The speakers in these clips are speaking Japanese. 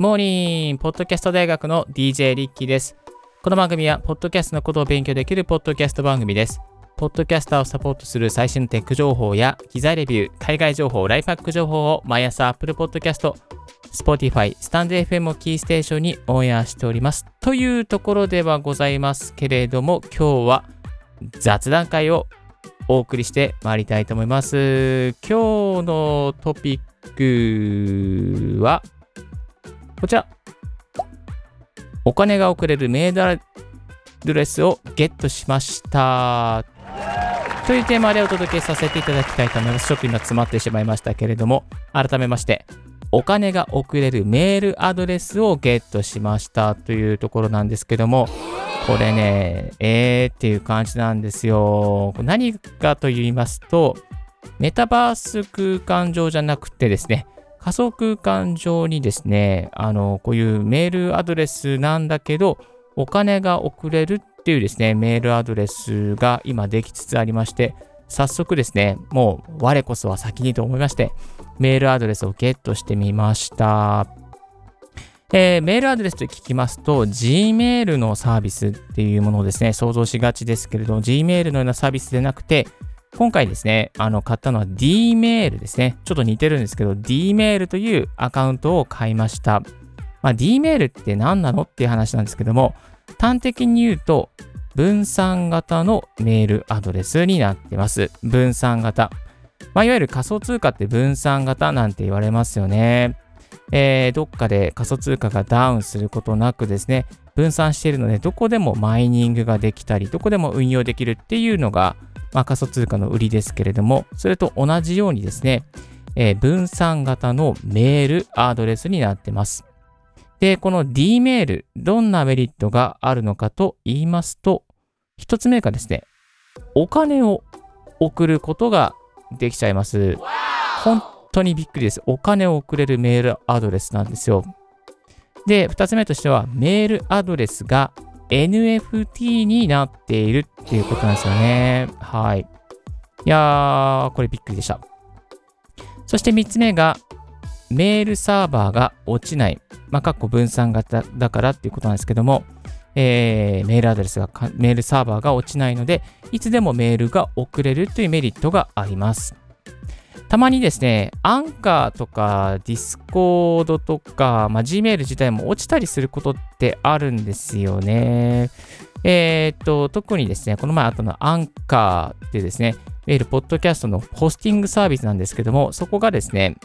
モーニンポッドキャスト大学の DJ リッキーです。この番組は、ポッドキャストのことを勉強できるポッドキャスト番組です。ポッドキャスターをサポートする最新のテック情報や、機材レビュー、海外情報、ライフハック情報を毎朝 Apple Podcast、Spotify、スタンド FM をキーステーションにオンエアしております。というところではございますけれども、今日は雑談会をお送りしてまいりたいと思います。今日のトピックは、こちら。お金が送れるメールアドレスをゲットしました。というテーマでお届けさせていただきたいと思います。ちょっと今詰まってしまいましたけれども、改めまして、お金が送れるメールアドレスをゲットしましたというところなんですけども、これね、えーっていう感じなんですよ。何かと言いますと、メタバース空間上じゃなくてですね、仮想空間上にですね、あの、こういうメールアドレスなんだけど、お金が送れるっていうですね、メールアドレスが今できつつありまして、早速ですね、もう我こそは先にと思いまして、メールアドレスをゲットしてみました。えー、メールアドレスと聞きますと、Gmail のサービスっていうものをですね、想像しがちですけれども、Gmail のようなサービスでなくて、今回ですね、あの、買ったのは Dmail ですね。ちょっと似てるんですけど、Dmail というアカウントを買いました。まあ、Dmail って何なのっていう話なんですけども、端的に言うと、分散型のメールアドレスになってます。分散型。まあ、いわゆる仮想通貨って分散型なんて言われますよね。えー、どっかで仮想通貨がダウンすることなくですね、分散しているので、どこでもマイニングができたり、どこでも運用できるっていうのが、まあ、仮想通貨の売りですけれども、それと同じようにですね、えー、分散型のメールアドレスになってます。で、この D メール、どんなメリットがあるのかと言いますと、一つ目がですね、お金を送ることができちゃいます。本当にびっくりです。お金を送れるメールアドレスなんですよ。で、2つ目としては、メールアドレスが NFT になっているっていうことなんですよね。はい。いやー、これびっくりでした。そして3つ目が、メールサーバーが落ちない。まあ、かっこ分散型だからっていうことなんですけども、えー、メールアドレスが、メールサーバーが落ちないので、いつでもメールが送れるというメリットがあります。たまにですね、アンカーとか Discord とか、まあ、Gmail 自体も落ちたりすることってあるんですよね。えー、っと、特にですね、この前あったのアンカーでですね、いわゆるポッドキャストのホスティングサービスなんですけども、そこがですね、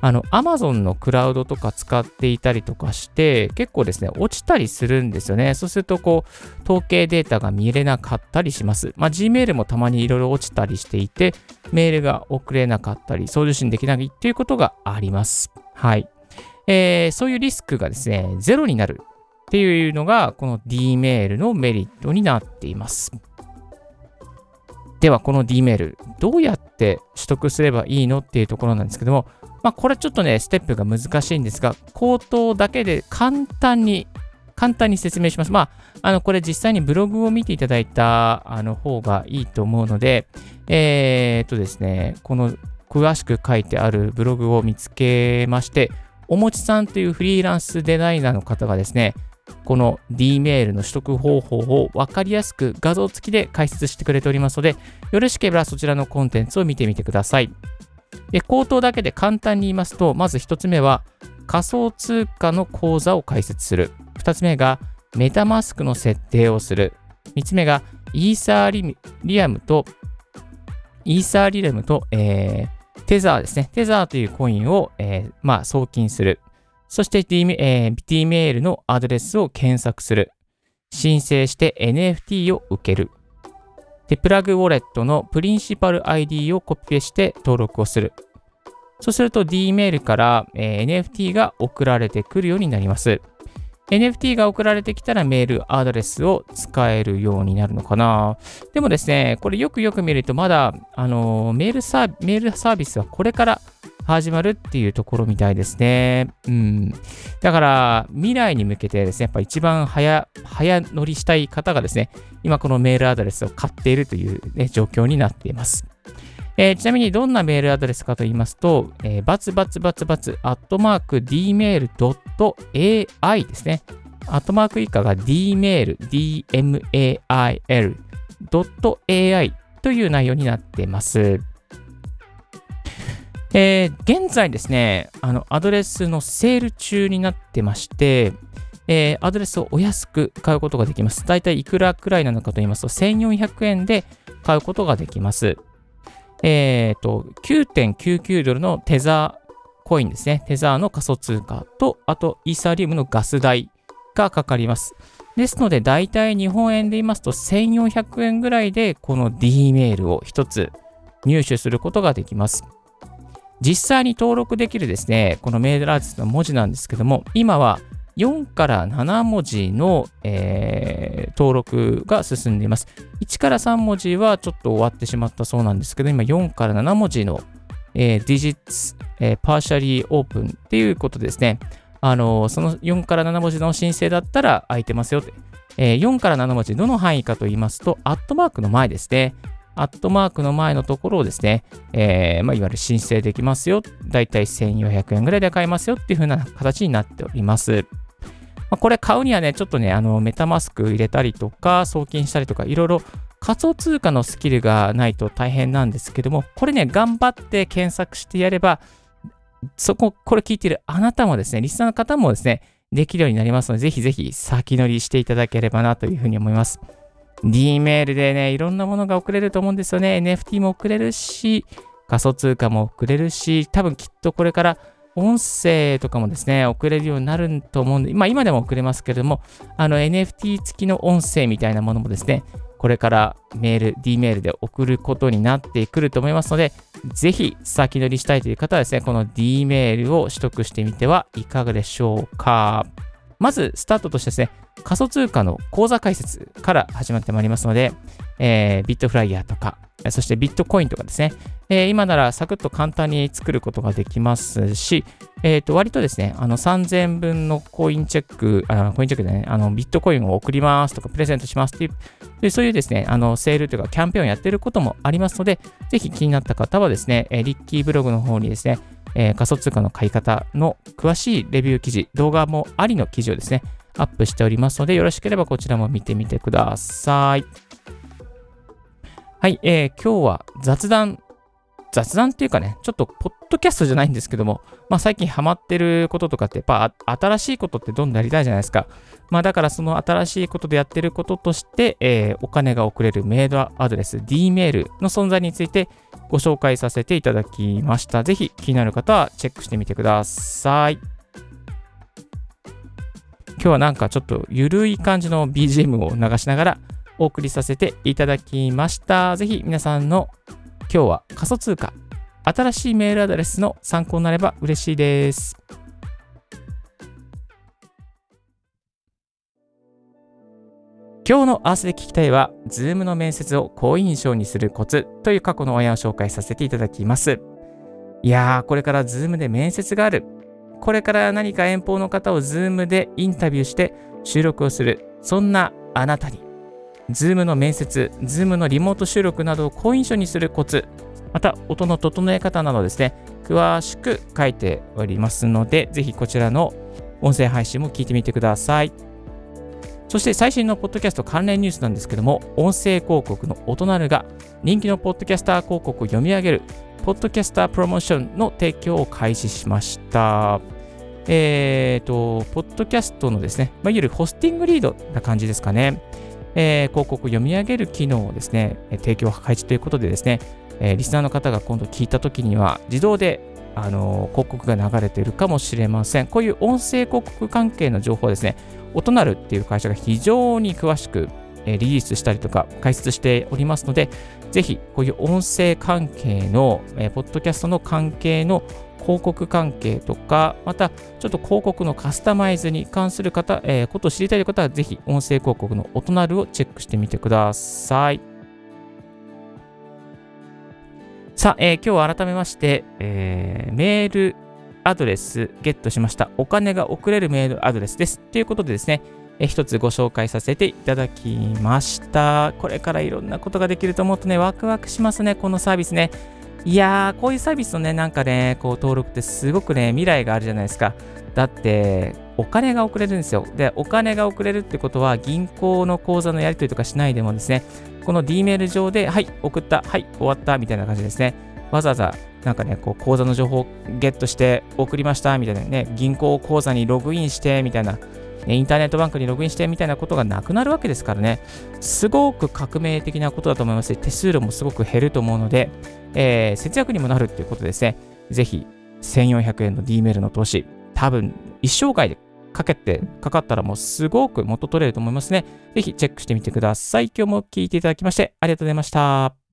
あの、Amazon のクラウドとか使っていたりとかして、結構ですね、落ちたりするんですよね。そうすると、こう、統計データが見れなかったりします。まあ、Gmail もたまにいろいろ落ちたりしていて、メールが送れなかったり、送受信できないっていうことがあります。はい。えー、そういうリスクがですね、ゼロになるっていうのが、この D メールのメリットになっています。では、この D メール、どうやって取得すればいいのっていうところなんですけども、まあ、これちょっとね、ステップが難しいんですが、口頭だけで簡単に、簡単に説明します。まあ、あの、これ実際にブログを見ていただいたあの方がいいと思うので、えー、っとですね、この詳しく書いてあるブログを見つけまして、おもちさんというフリーランスデザイナーの方がですね、この D メールの取得方法を分かりやすく画像付きで解説してくれておりますので、よろしければそちらのコンテンツを見てみてください。で、口頭だけで簡単に言いますと、まず1つ目は仮想通貨の口座を開設する。2つ目がメタマスクの設定をする。3つ目がイーサーリアムと、イーサーリアムと、えー、テザーですね。テザーというコインを、えー、まあ、送金する。そして D、えー、D メールのアドレスを検索する。申請して NFT を受ける。で、プラグウォレットのプリンシパル ID をコピペして登録をする。そうすると D メールから、え、NFT が送られてくるようになります。NFT が送られてきたらメールアドレスを使えるようになるのかな。でもですね、これよくよく見るとまだ、あのメールサービスはこれから始まるっていうところみたいですね。うん。だから、未来に向けてですね、やっぱ一番早、早乗りしたい方がですね、今このメールアドレスを買っているという、ね、状況になっています。えー、ちなみにどんなメールアドレスかと言いますと、えー、バツバツバツバツ、アットマーク、dmail.ai ですね。アットマーク以下が dmail、dmail.ai という内容になっています。えー、現在ですね、あの、アドレスのセール中になってまして、えー、アドレスをお安く買うことができます。だいたいいくらくらいなのかと言いますと、1400円で買うことができます。えっ、ー、と、9.99ドルのテザーコインですね。テザーの仮想通貨と、あと、イーサリウムのガス代がかかります。ですので、だいたい日本円で言いますと、1400円ぐらいで、この D メールを一つ入手することができます。実際に登録できるですね、このメールアドレスの文字なんですけども、今は4から7文字の、えー、登録が進んでいます。1から3文字はちょっと終わってしまったそうなんですけど、今4から7文字の、えー、digits、えー、partially open っていうことですね。あのその4から7文字の申請だったら空いてますよって。えー、4から7文字、どの範囲かと言いますと、アットマークの前ですね。アットマークの前のところをですね、えー、まあ、いわゆる申請できますよ。だいたい1400円ぐらいで買えますよっていう風な形になっております。まあ、これ買うにはね、ちょっとね、あの、メタマスク入れたりとか、送金したりとか、いろいろ仮想通貨のスキルがないと大変なんですけども、これね、頑張って検索してやれば、そこ、これ聞いてるあなたもですね、リスナーの方もですね、できるようになりますので、ぜひぜひ先乗りしていただければなというふうに思います。D メールでね、いろんなものが送れると思うんですよね。NFT も送れるし、仮想通貨も送れるし、多分きっとこれから音声とかもですね、送れるようになると思うんで、まあ今でも送れますけれども、あの NFT 付きの音声みたいなものもですね、これからメール、D メールで送ることになってくると思いますので、ぜひ先乗りしたいという方はですね、この D メールを取得してみてはいかがでしょうか。まず、スタートとしてですね、仮想通貨の口座開設から始まってまいりますので、えー、ビットフライヤーとか、そしてビットコインとかですね、えー、今ならサクッと簡単に作ることができますし、え、ー、と、割とですね、あの3000分のコインチェック、あコインチェックでね、あのビットコインを送りますとか、プレゼントしますっていう、でそういうですね、あのセールというかキャンペーンをやってることもありますので、ぜひ気になった方はですね、リッキーブログの方にですね、えー、仮想通貨の買い方の詳しいレビュー記事、動画もありの記事をですね、アップしておりますので、よろしければこちらも見てみてください。はい、えー、今日は雑談、雑談っていうかね、ちょっとポッドキャストじゃないんですけども、まあ最近ハマってることとかって、やっぱ新しいことってどんどんやりたいじゃないですか。まあだからその新しいことでやってることとして、えー、お金が送れるメールアドレス D メールの存在についてご紹介させていただきました。ぜひ気になる方はチェックしてみてください。今日はなんかちょっとゆるい感じの BGM を流しながらお送りさせていただきました。ぜひ皆さんの今日は仮想通貨、新しいメールアドレスの参考になれば嬉しいです。今日のアースで聞きたいは、Zoom の面接を好印象にするコツという過去の親を紹介させていただきます。いやー、これから Zoom で面接がある。これから何か遠方の方を Zoom でインタビューして収録をする。そんなあなたに、Zoom の面接、Zoom のリモート収録などを好印象にするコツ、また音の整え方などですね、詳しく書いておりますので、ぜひこちらの音声配信も聞いてみてください。そして最新のポッドキャスト関連ニュースなんですけども、音声広告の音なるが人気のポッドキャスター広告を読み上げる、ポッドキャスタープロモーションの提供を開始しました。えっ、ー、と、ポッドキャストのですね、まあ、いわゆるホスティングリードな感じですかね。えー、広告を読み上げる機能をですね、提供開始ということでですね、えー、リスナーの方が今度聞いたときには自動であの広告が流れているかもしれません。こういう音声広告関係の情報ですね、音なるっていう会社が非常に詳しくリリースしたりとか解説しておりますので、ぜひこういう音声関係の、えポッドキャストの関係の広告関係とか、またちょっと広告のカスタマイズに関する方、えー、ことを知りたい方は、ぜひ音声広告の音なるをチェックしてみてください。さあ、えー、今日は改めまして、えー、メールアドレスゲットしました。お金が送れるメールアドレスです。ということでですね、えー、一つご紹介させていただきました。これからいろんなことができると思うとね、ワクワクしますね、このサービスね。いやー、こういうサービスのね、なんかね、こう登録ってすごくね、未来があるじゃないですか。だって、お金が送れるんですよ。で、お金が送れるってことは、銀行の口座のやり取りとかしないでもですね、この D メール上で、はい、送った、はい、終わった、みたいな感じですね。わざわざ、なんかね、こう、口座の情報をゲットして送りました、みたいなね、銀行口座にログインして、みたいな、インターネットバンクにログインしてみたいなことがなくなるわけですからね、すごく革命的なことだと思いますし、手数料もすごく減ると思うので、えー、節約にもなるっていうことですね。ぜひ、1400円の D メールの投資、多分、一生涯でかけて、かかったらもうすごく元取れると思いますね。ぜひチェックしてみてください。今日も聞いていただきましてありがとうございました。